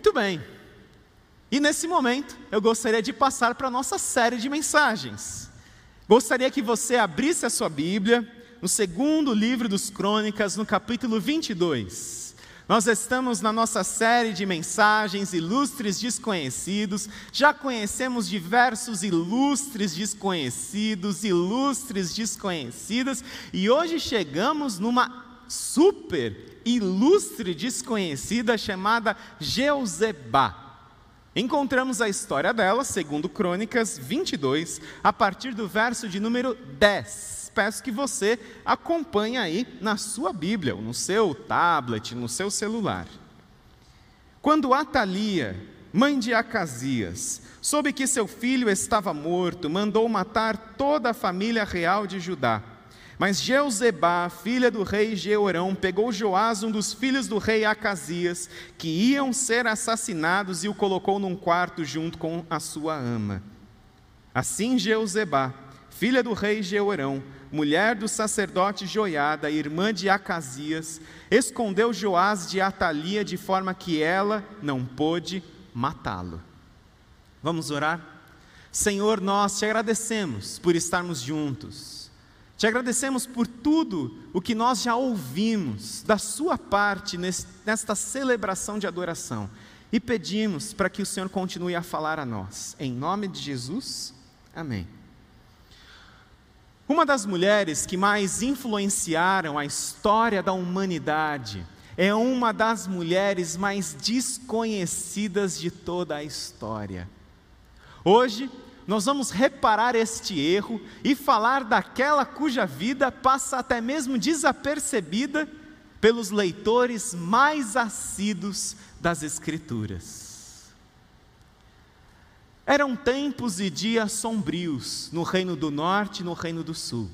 Muito bem. E nesse momento, eu gostaria de passar para a nossa série de mensagens. Gostaria que você abrisse a sua Bíblia no segundo livro dos Crônicas, no capítulo 22. Nós estamos na nossa série de mensagens ilustres desconhecidos. Já conhecemos diversos ilustres desconhecidos, ilustres desconhecidas, e hoje chegamos numa super ilustre desconhecida chamada Jeuzebá. Encontramos a história dela, segundo Crônicas 22, a partir do verso de número 10. Peço que você acompanhe aí na sua Bíblia, no seu tablet, no seu celular. Quando Atalia, mãe de Acasias, soube que seu filho estava morto, mandou matar toda a família real de Judá. Mas Jeuzebá, filha do rei Jeorão, pegou Joás, um dos filhos do rei Acasias, que iam ser assassinados, e o colocou num quarto junto com a sua ama. Assim Jeuzebá, filha do rei Jeorão, mulher do sacerdote Joiada, irmã de Acasias, escondeu Joás de Atalia de forma que ela não pôde matá-lo. Vamos orar? Senhor, nós te agradecemos por estarmos juntos. Te agradecemos por tudo o que nós já ouvimos da Sua parte nesta celebração de adoração e pedimos para que o Senhor continue a falar a nós. Em nome de Jesus, amém. Uma das mulheres que mais influenciaram a história da humanidade é uma das mulheres mais desconhecidas de toda a história. Hoje, nós vamos reparar este erro e falar daquela cuja vida passa até mesmo desapercebida pelos leitores mais assíduos das Escrituras. Eram tempos e dias sombrios no Reino do Norte e no Reino do Sul,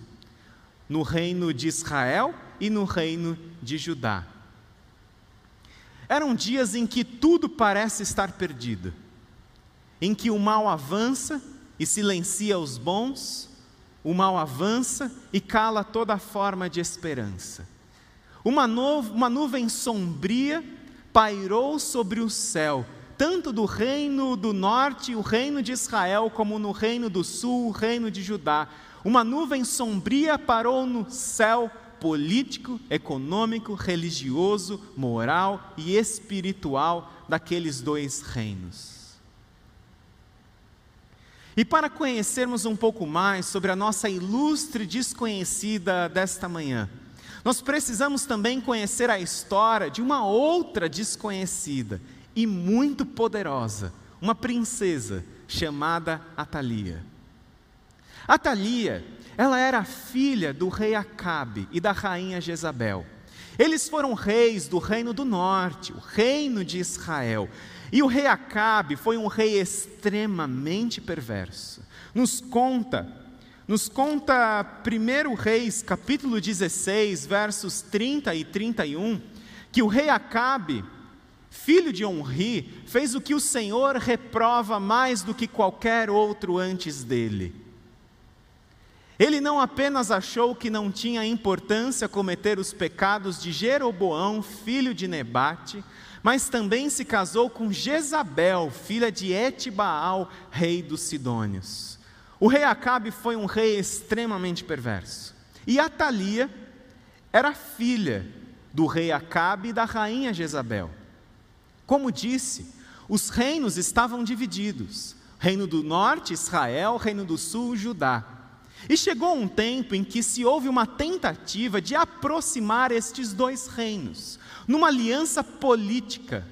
no Reino de Israel e no Reino de Judá. Eram dias em que tudo parece estar perdido, em que o mal avança e silencia os bons, o mal avança e cala toda forma de esperança. Uma, uma nuvem sombria pairou sobre o céu, tanto do reino do norte, o reino de Israel, como no reino do sul, o reino de Judá. Uma nuvem sombria parou no céu político, econômico, religioso, moral e espiritual daqueles dois reinos. E para conhecermos um pouco mais sobre a nossa ilustre desconhecida desta manhã, nós precisamos também conhecer a história de uma outra desconhecida e muito poderosa, uma princesa chamada Atalia. Atalia, ela era filha do rei Acabe e da rainha Jezabel. Eles foram reis do reino do norte, o reino de Israel. E o rei Acabe foi um rei extremamente perverso. Nos conta, nos conta 1 Reis, capítulo 16, versos 30 e 31, que o rei Acabe, filho de Onri, fez o que o Senhor reprova mais do que qualquer outro antes dele. Ele não apenas achou que não tinha importância cometer os pecados de Jeroboão, filho de Nebate, mas também se casou com Jezabel, filha de Etibaal, rei dos Sidônios. O rei Acabe foi um rei extremamente perverso. E Atalia era filha do rei Acabe e da rainha Jezabel. Como disse, os reinos estavam divididos: reino do norte, Israel, reino do sul, Judá. E chegou um tempo em que se houve uma tentativa de aproximar estes dois reinos, numa aliança política.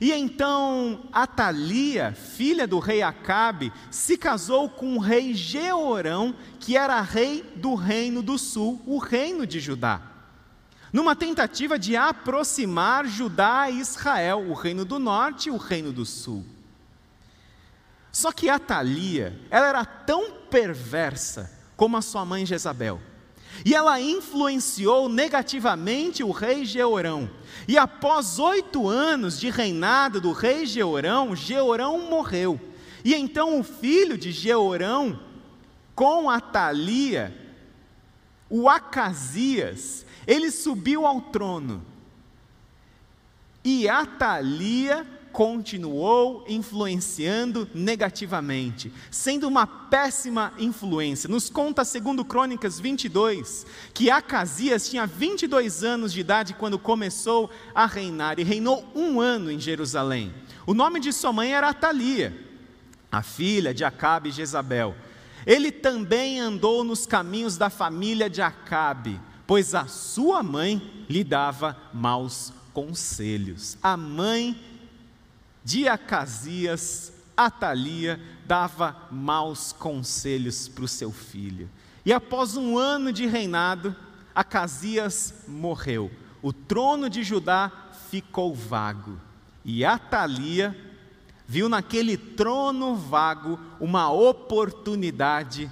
E então Atalia, filha do rei Acabe, se casou com o rei Jeorão, que era rei do reino do sul, o reino de Judá. Numa tentativa de aproximar Judá e Israel, o reino do norte e o reino do sul. Só que Atalia, ela era tão perversa como a sua mãe Jezabel. E ela influenciou negativamente o rei Jeorão. E após oito anos de reinado do rei Jeorão, Jeorão morreu. E então o filho de Jeorão, com Atalia, o Acasias, ele subiu ao trono. E Atalia continuou influenciando negativamente, sendo uma péssima influência. Nos conta, segundo Crônicas 22, que Acasias tinha 22 anos de idade quando começou a reinar e reinou um ano em Jerusalém. O nome de sua mãe era Atalia, a filha de Acabe e Jezabel. Ele também andou nos caminhos da família de Acabe, pois a sua mãe lhe dava maus conselhos. A mãe de Acasias, Atalia, dava maus conselhos para o seu filho. E após um ano de reinado, Acasias morreu. O trono de Judá ficou vago. E Atalia viu naquele trono vago uma oportunidade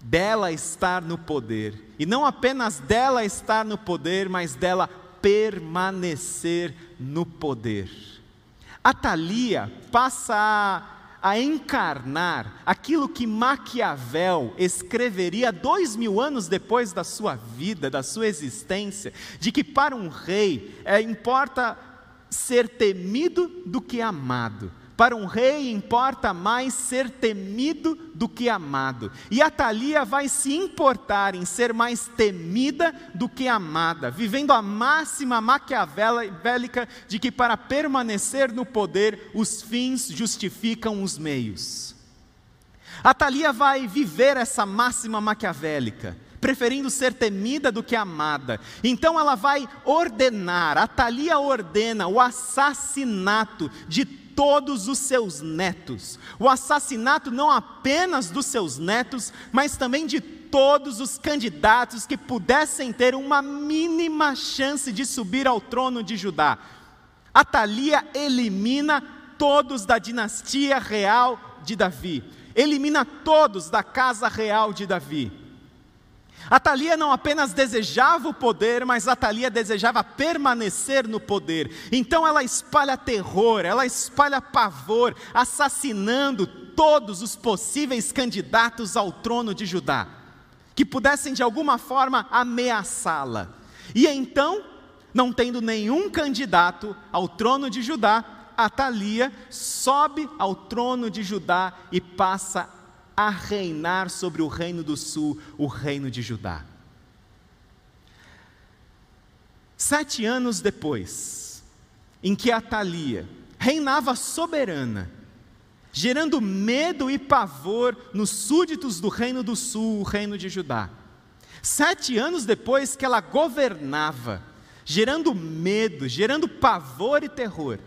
dela estar no poder. E não apenas dela estar no poder, mas dela permanecer no poder. Atalia passa a, a, encarnar aquilo que Maquiavel escreveria dois mil anos depois da sua vida, da sua existência, de que para um rei é, importa ser temido do que amado. Para um rei importa mais ser temido do que amado. E a Thalia vai se importar em ser mais temida do que amada, vivendo a máxima maquiavélica de que para permanecer no poder, os fins justificam os meios. A Thalia vai viver essa máxima maquiavélica preferindo ser temida do que amada. Então ela vai ordenar, a Thalia ordena o assassinato de todos os seus netos. O assassinato não apenas dos seus netos, mas também de todos os candidatos que pudessem ter uma mínima chance de subir ao trono de Judá. Atalia elimina todos da dinastia real de Davi, elimina todos da casa real de Davi. Atalia não apenas desejava o poder, mas Atalia desejava permanecer no poder. Então ela espalha terror, ela espalha pavor, assassinando todos os possíveis candidatos ao trono de Judá, que pudessem de alguma forma ameaçá-la. E então, não tendo nenhum candidato ao trono de Judá, Atalia sobe ao trono de Judá e passa a reinar sobre o reino do sul, o reino de Judá. Sete anos depois, em que Atalia reinava soberana, gerando medo e pavor nos súditos do reino do sul, o reino de Judá. Sete anos depois que ela governava, gerando medo, gerando pavor e terror,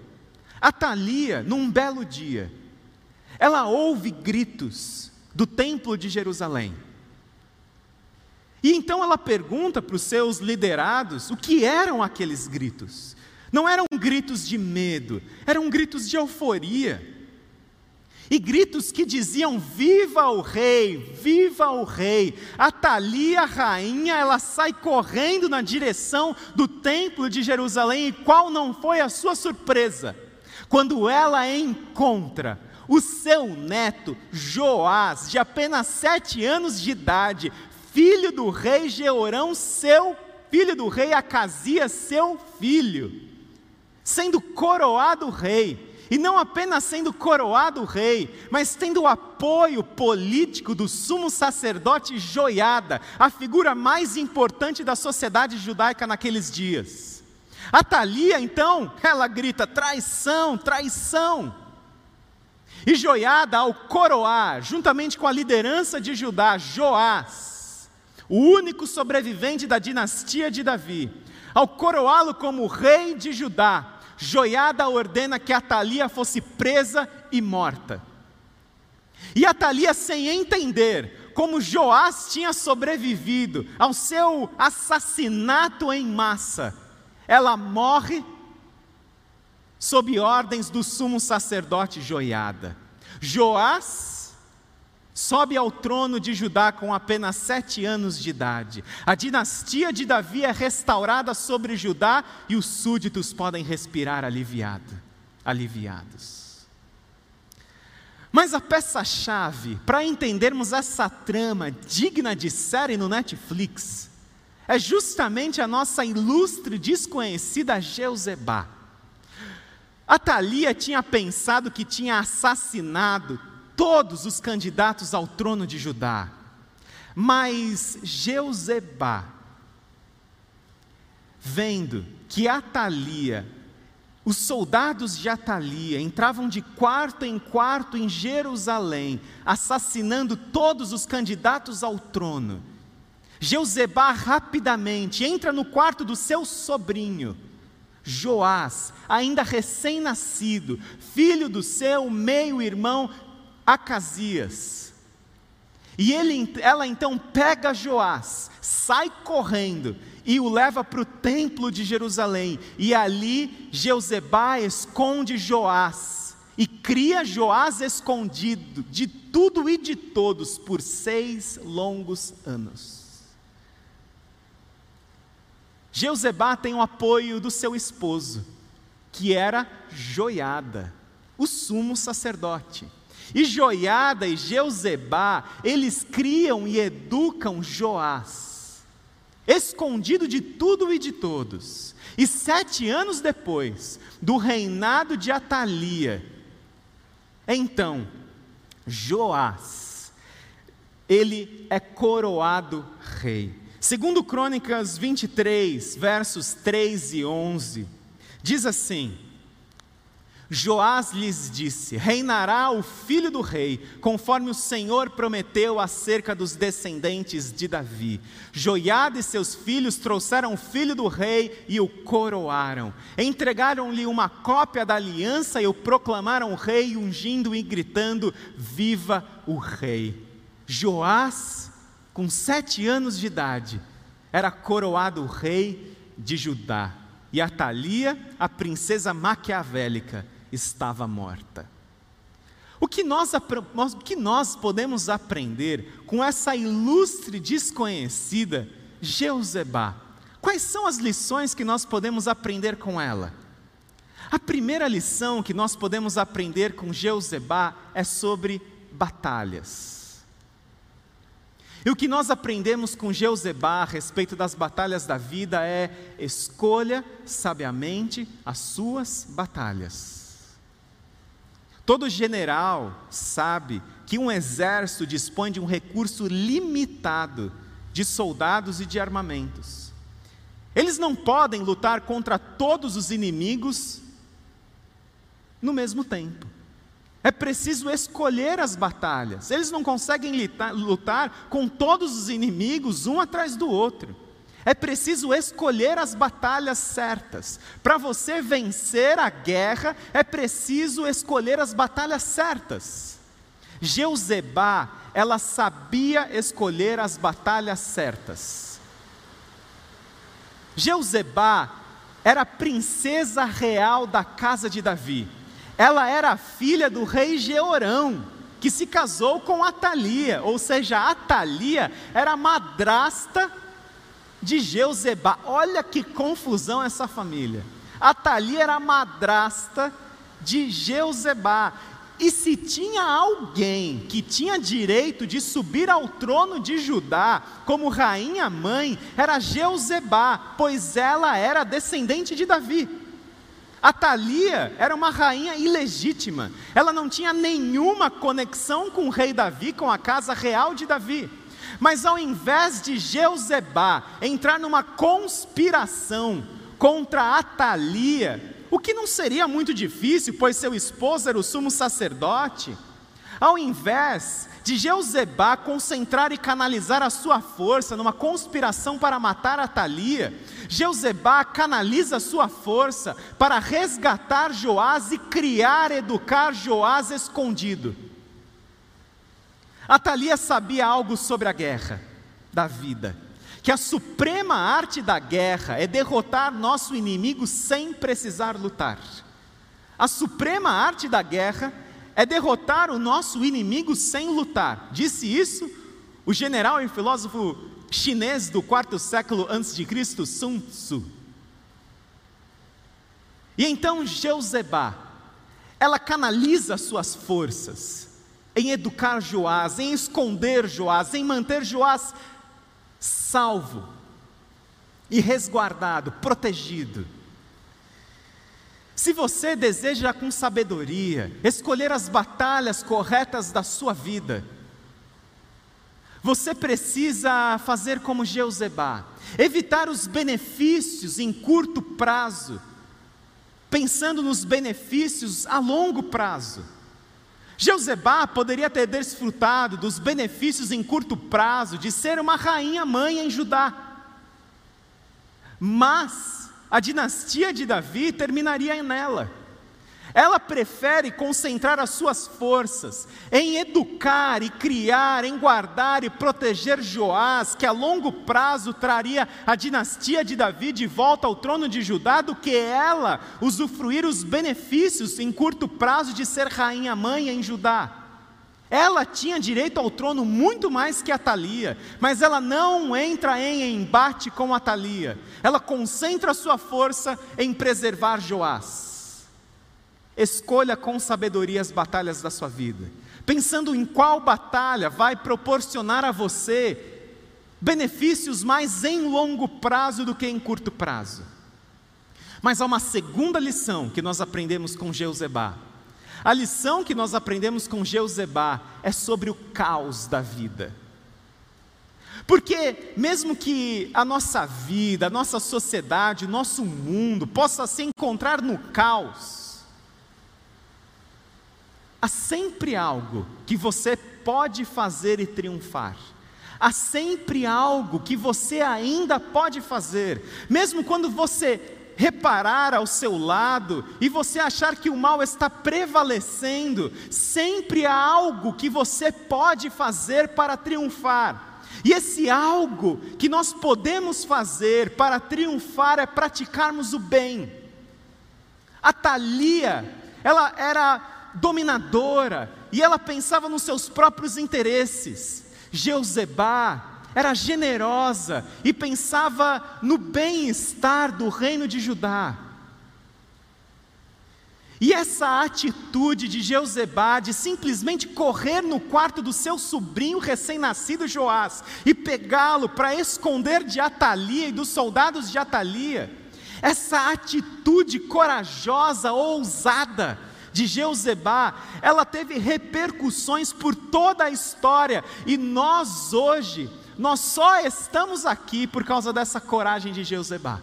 Atalia, num belo dia, ela ouve gritos do templo de Jerusalém. E então ela pergunta para os seus liderados o que eram aqueles gritos. Não eram gritos de medo, eram gritos de euforia. E gritos que diziam: Viva o rei, viva o rei. A Thalia, a rainha, ela sai correndo na direção do templo de Jerusalém. E qual não foi a sua surpresa? Quando ela encontra o seu neto Joás, de apenas sete anos de idade, filho do rei Jeorão, seu filho do rei Acasias, seu filho, sendo coroado rei. E não apenas sendo coroado rei, mas tendo o apoio político do sumo sacerdote Joiada, a figura mais importante da sociedade judaica naqueles dias. A Thalia, então, ela grita: traição, traição. E Joiada, ao coroar, juntamente com a liderança de Judá, Joás, o único sobrevivente da dinastia de Davi, ao coroá-lo como rei de Judá, Joiada ordena que Atalia fosse presa e morta. E Atalia, sem entender como Joás tinha sobrevivido ao seu assassinato em massa, ela morre sob ordens do sumo sacerdote Joiada. Joás sobe ao trono de Judá com apenas sete anos de idade. A dinastia de Davi é restaurada sobre Judá e os súditos podem respirar aliviado, aliviados. Mas a peça-chave para entendermos essa trama digna de série no Netflix é justamente a nossa ilustre desconhecida Jeuzebá. Atalia tinha pensado que tinha assassinado todos os candidatos ao trono de Judá. Mas Jeuzebá, vendo que Atalia, os soldados de Atalia entravam de quarto em quarto em Jerusalém, assassinando todos os candidatos ao trono. Jeuzebá rapidamente entra no quarto do seu sobrinho, Joás, ainda recém-nascido, filho do seu meio-irmão Acasias. E ele, ela então pega Joás, sai correndo e o leva para o templo de Jerusalém. E ali Jeuzebá esconde Joás e cria Joás escondido de tudo e de todos por seis longos anos. Jeuzebá tem o apoio do seu esposo, que era Joiada, o sumo sacerdote. E Joiada e Jeuzebá, eles criam e educam Joás, escondido de tudo e de todos. E sete anos depois do reinado de Atalia, então, Joás, ele é coroado rei. Segundo Crônicas 23, versos 3 e 11, diz assim: Joás lhes disse: Reinará o filho do rei, conforme o Senhor prometeu acerca dos descendentes de Davi. Joiada e seus filhos trouxeram o filho do rei e o coroaram. Entregaram-lhe uma cópia da aliança e o proclamaram rei, ungindo e gritando: Viva o rei! Joás com sete anos de idade, era coroado rei de Judá. E Atalia, a princesa maquiavélica, estava morta. O que nós, o que nós podemos aprender com essa ilustre desconhecida Jeuzebá? Quais são as lições que nós podemos aprender com ela? A primeira lição que nós podemos aprender com Jeuzebá é sobre batalhas. E o que nós aprendemos com Jeuzebá a respeito das batalhas da vida é: escolha sabiamente as suas batalhas. Todo general sabe que um exército dispõe de um recurso limitado de soldados e de armamentos. Eles não podem lutar contra todos os inimigos no mesmo tempo. É preciso escolher as batalhas. Eles não conseguem lutar, com todos os inimigos um atrás do outro. É preciso escolher as batalhas certas. Para você vencer a guerra, é preciso escolher as batalhas certas. Jeuzebá, ela sabia escolher as batalhas certas. Jeuzebá era a princesa real da casa de Davi. Ela era filha do rei Georão, que se casou com Atalia, ou seja, Atalia era madrasta de Jeuzebá. Olha que confusão essa família. Atalia era madrasta de Jeuzebá. E se tinha alguém que tinha direito de subir ao trono de Judá como rainha mãe, era Jeuzebá, pois ela era descendente de Davi. A Thalia era uma rainha ilegítima, ela não tinha nenhuma conexão com o rei Davi, com a casa real de Davi. Mas ao invés de Jeuzebá entrar numa conspiração contra Atalia, o que não seria muito difícil, pois seu esposo era o sumo sacerdote, ao invés de Jeuzebá concentrar e canalizar a sua força numa conspiração para matar Atalia, Jeuzebá canaliza a sua força para resgatar Joás e criar, educar Joás escondido. Atalia sabia algo sobre a guerra da vida, que a suprema arte da guerra é derrotar nosso inimigo sem precisar lutar. A suprema arte da guerra é derrotar o nosso inimigo sem lutar. Disse isso o general e filósofo chinês do quarto século antes de Cristo, Sun Tzu. E então Jeuzebá, ela canaliza suas forças em educar Joás, em esconder Joás, em manter Joás salvo e resguardado, protegido. Se você deseja com sabedoria escolher as batalhas corretas da sua vida, você precisa fazer como Jeuzebá, evitar os benefícios em curto prazo, pensando nos benefícios a longo prazo. Jeuzebá poderia ter desfrutado dos benefícios em curto prazo de ser uma rainha mãe em Judá. Mas a dinastia de Davi terminaria nela. Ela prefere concentrar as suas forças em educar e criar, em guardar e proteger Joás, que a longo prazo traria a dinastia de Davi de volta ao trono de Judá, do que ela usufruir os benefícios em curto prazo de ser rainha mãe em Judá. Ela tinha direito ao trono muito mais que a Thalia, mas ela não entra em embate com a Thalia. Ela concentra sua força em preservar Joás. Escolha com sabedoria as batalhas da sua vida, pensando em qual batalha vai proporcionar a você benefícios mais em longo prazo do que em curto prazo. Mas há uma segunda lição que nós aprendemos com Jeuzebá a lição que nós aprendemos com Jeuzebá é sobre o caos da vida. Porque, mesmo que a nossa vida, a nossa sociedade, o nosso mundo possa se encontrar no caos, há sempre algo que você pode fazer e triunfar. Há sempre algo que você ainda pode fazer, mesmo quando você reparar ao seu lado e você achar que o mal está prevalecendo, sempre há algo que você pode fazer para triunfar. E esse algo que nós podemos fazer para triunfar é praticarmos o bem. A Thalia, ela era dominadora e ela pensava nos seus próprios interesses. Jeuzebá, era generosa e pensava no bem-estar do reino de Judá. E essa atitude de Jeuzebá de simplesmente correr no quarto do seu sobrinho recém-nascido Joás e pegá-lo para esconder de Atalia e dos soldados de Atalia, essa atitude corajosa, ousada de Jeuzebá, ela teve repercussões por toda a história e nós hoje nós só estamos aqui por causa dessa coragem de Jeuzebá.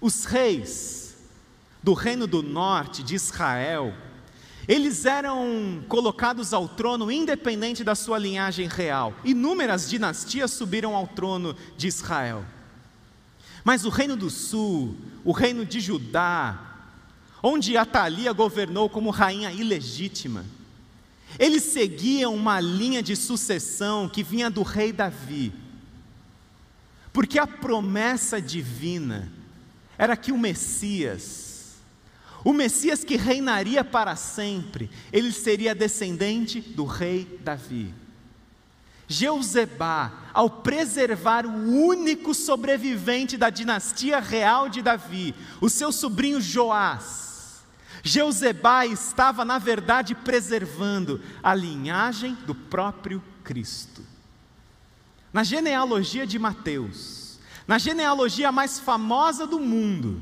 Os reis do reino do norte de Israel, eles eram colocados ao trono independente da sua linhagem real. Inúmeras dinastias subiram ao trono de Israel. Mas o reino do sul, o reino de Judá, onde Atalia governou como rainha ilegítima, eles seguiam uma linha de sucessão que vinha do rei Davi. Porque a promessa divina era que o Messias, o Messias que reinaria para sempre, ele seria descendente do rei Davi. Jeuzebá, ao preservar o único sobrevivente da dinastia real de Davi, o seu sobrinho Joás, Jeuzebá estava, na verdade, preservando a linhagem do próprio Cristo. Na genealogia de Mateus, na genealogia mais famosa do mundo,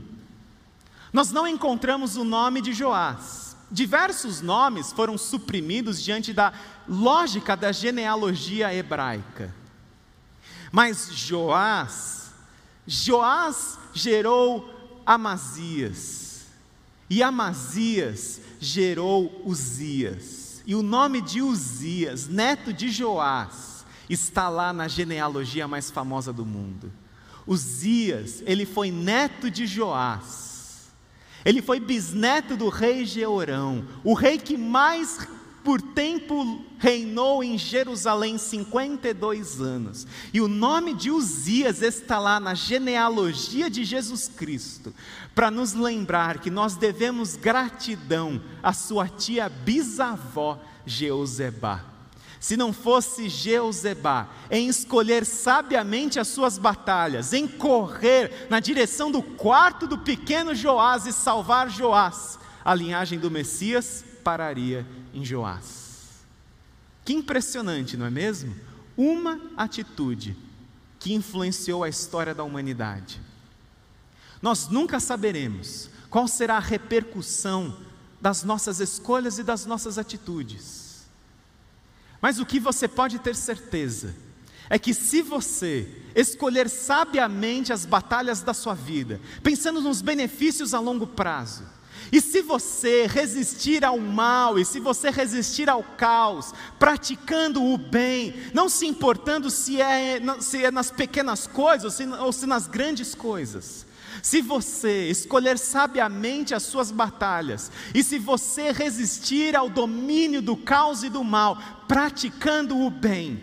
nós não encontramos o nome de Joás. Diversos nomes foram suprimidos diante da lógica da genealogia hebraica. Mas Joás, Joás gerou Amazias. E Amazias gerou Uzias. E o nome de Uzias, neto de Joás, está lá na genealogia mais famosa do mundo. Uzias, ele foi neto de Joás. Ele foi bisneto do rei Jeorão, o rei que mais por tempo reinou em Jerusalém 52 anos. E o nome de Uzias está lá na genealogia de Jesus Cristo, para nos lembrar que nós devemos gratidão à sua tia bisavó Jeuzebá. Se não fosse Jeuzebá em escolher sabiamente as suas batalhas, em correr na direção do quarto do pequeno Joás e salvar Joás, a linhagem do Messias pararia em Joás. Que impressionante, não é mesmo? Uma atitude que influenciou a história da humanidade. Nós nunca saberemos qual será a repercussão das nossas escolhas e das nossas atitudes. Mas o que você pode ter certeza é que se você escolher sabiamente as batalhas da sua vida, pensando nos benefícios a longo prazo, e se você resistir ao mal, e se você resistir ao caos, praticando o bem, não se importando se é, se é nas pequenas coisas ou se, ou se nas grandes coisas, se você escolher sabiamente as suas batalhas, e se você resistir ao domínio do caos e do mal, praticando o bem,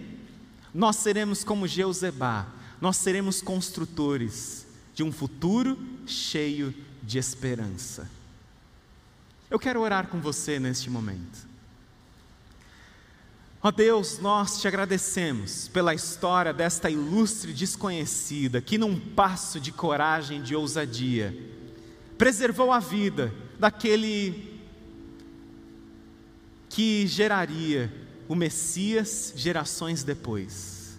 nós seremos como Jeuzebá, nós seremos construtores de um futuro cheio de esperança. Eu quero orar com você neste momento. Ó Deus, nós te agradecemos pela história desta ilustre desconhecida que, num passo de coragem, de ousadia, preservou a vida daquele que geraria o Messias gerações depois.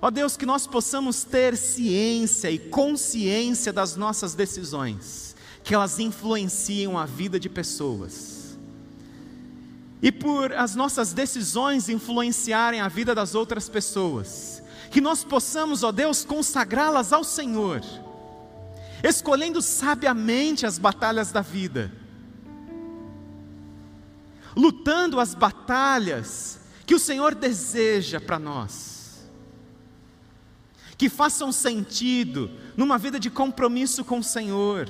Ó Deus, que nós possamos ter ciência e consciência das nossas decisões que elas influenciam a vida de pessoas. E por as nossas decisões influenciarem a vida das outras pessoas, que nós possamos, ó Deus, consagrá-las ao Senhor, escolhendo sabiamente as batalhas da vida, lutando as batalhas que o Senhor deseja para nós, que façam sentido numa vida de compromisso com o Senhor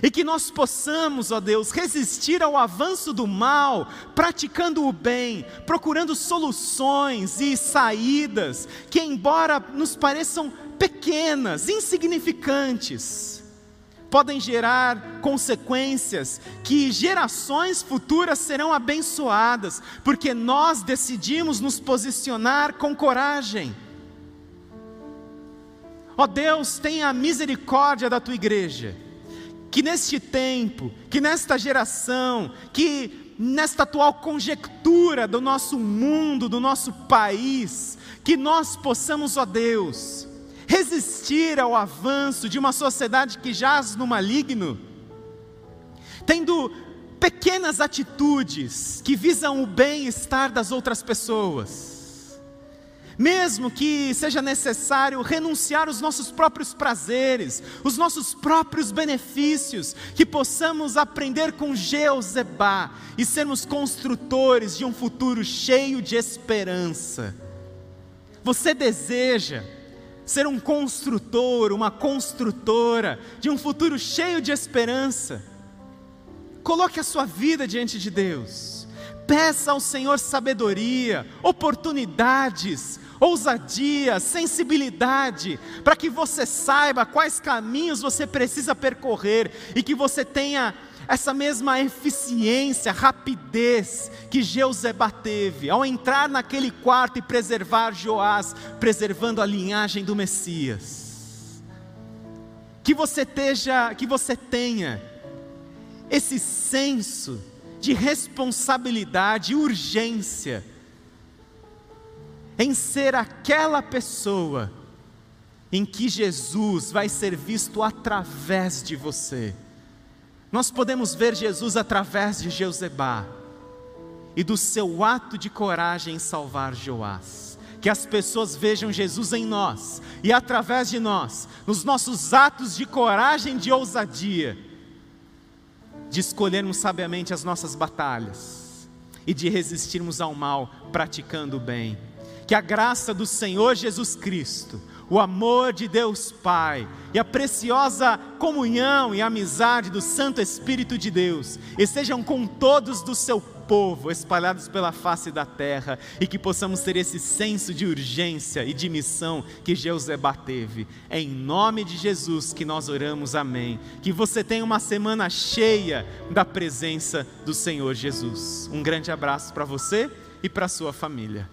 e que nós possamos, ó Deus, resistir ao avanço do mal, praticando o bem, procurando soluções e saídas que, embora nos pareçam pequenas, insignificantes, podem gerar consequências que gerações futuras serão abençoadas, porque nós decidimos nos posicionar com coragem. Ó Deus, tenha misericórdia da tua igreja que neste tempo, que nesta geração, que nesta atual conjectura do nosso mundo, do nosso país, que nós possamos, ó Deus, resistir ao avanço de uma sociedade que jaz no maligno, tendo pequenas atitudes que visam o bem-estar das outras pessoas mesmo que seja necessário renunciar os nossos próprios prazeres, os nossos próprios benefícios, que possamos aprender com Jeuzebá e sermos construtores de um futuro cheio de esperança. Você deseja ser um construtor, uma construtora de um futuro cheio de esperança? Coloque a sua vida diante de Deus. Peça ao Senhor sabedoria, oportunidades, ousadia, sensibilidade, para que você saiba quais caminhos você precisa percorrer e que você tenha essa mesma eficiência, rapidez que Jeuzebá teve ao entrar naquele quarto e preservar Joás, preservando a linhagem do Messias. Que você teja, que você tenha esse senso de responsabilidade e urgência em ser aquela pessoa em que Jesus vai ser visto através de você. Nós podemos ver Jesus através de Jeuzebá e do seu ato de coragem em salvar Joás. Que as pessoas vejam Jesus em nós e através de nós, nos nossos atos de coragem de ousadia, de escolhermos sabiamente as nossas batalhas e de resistirmos ao mal praticando o bem que a graça do Senhor Jesus Cristo, o amor de Deus Pai e a preciosa comunhão e amizade do Santo Espírito de Deus estejam com todos do seu povo espalhados pela face da terra e que possamos ter esse senso de urgência e de missão que Jeusebá teve. É em nome de Jesus que nós oramos, amém. Que você tenha uma semana cheia da presença do Senhor Jesus. Um grande abraço para você e para sua família.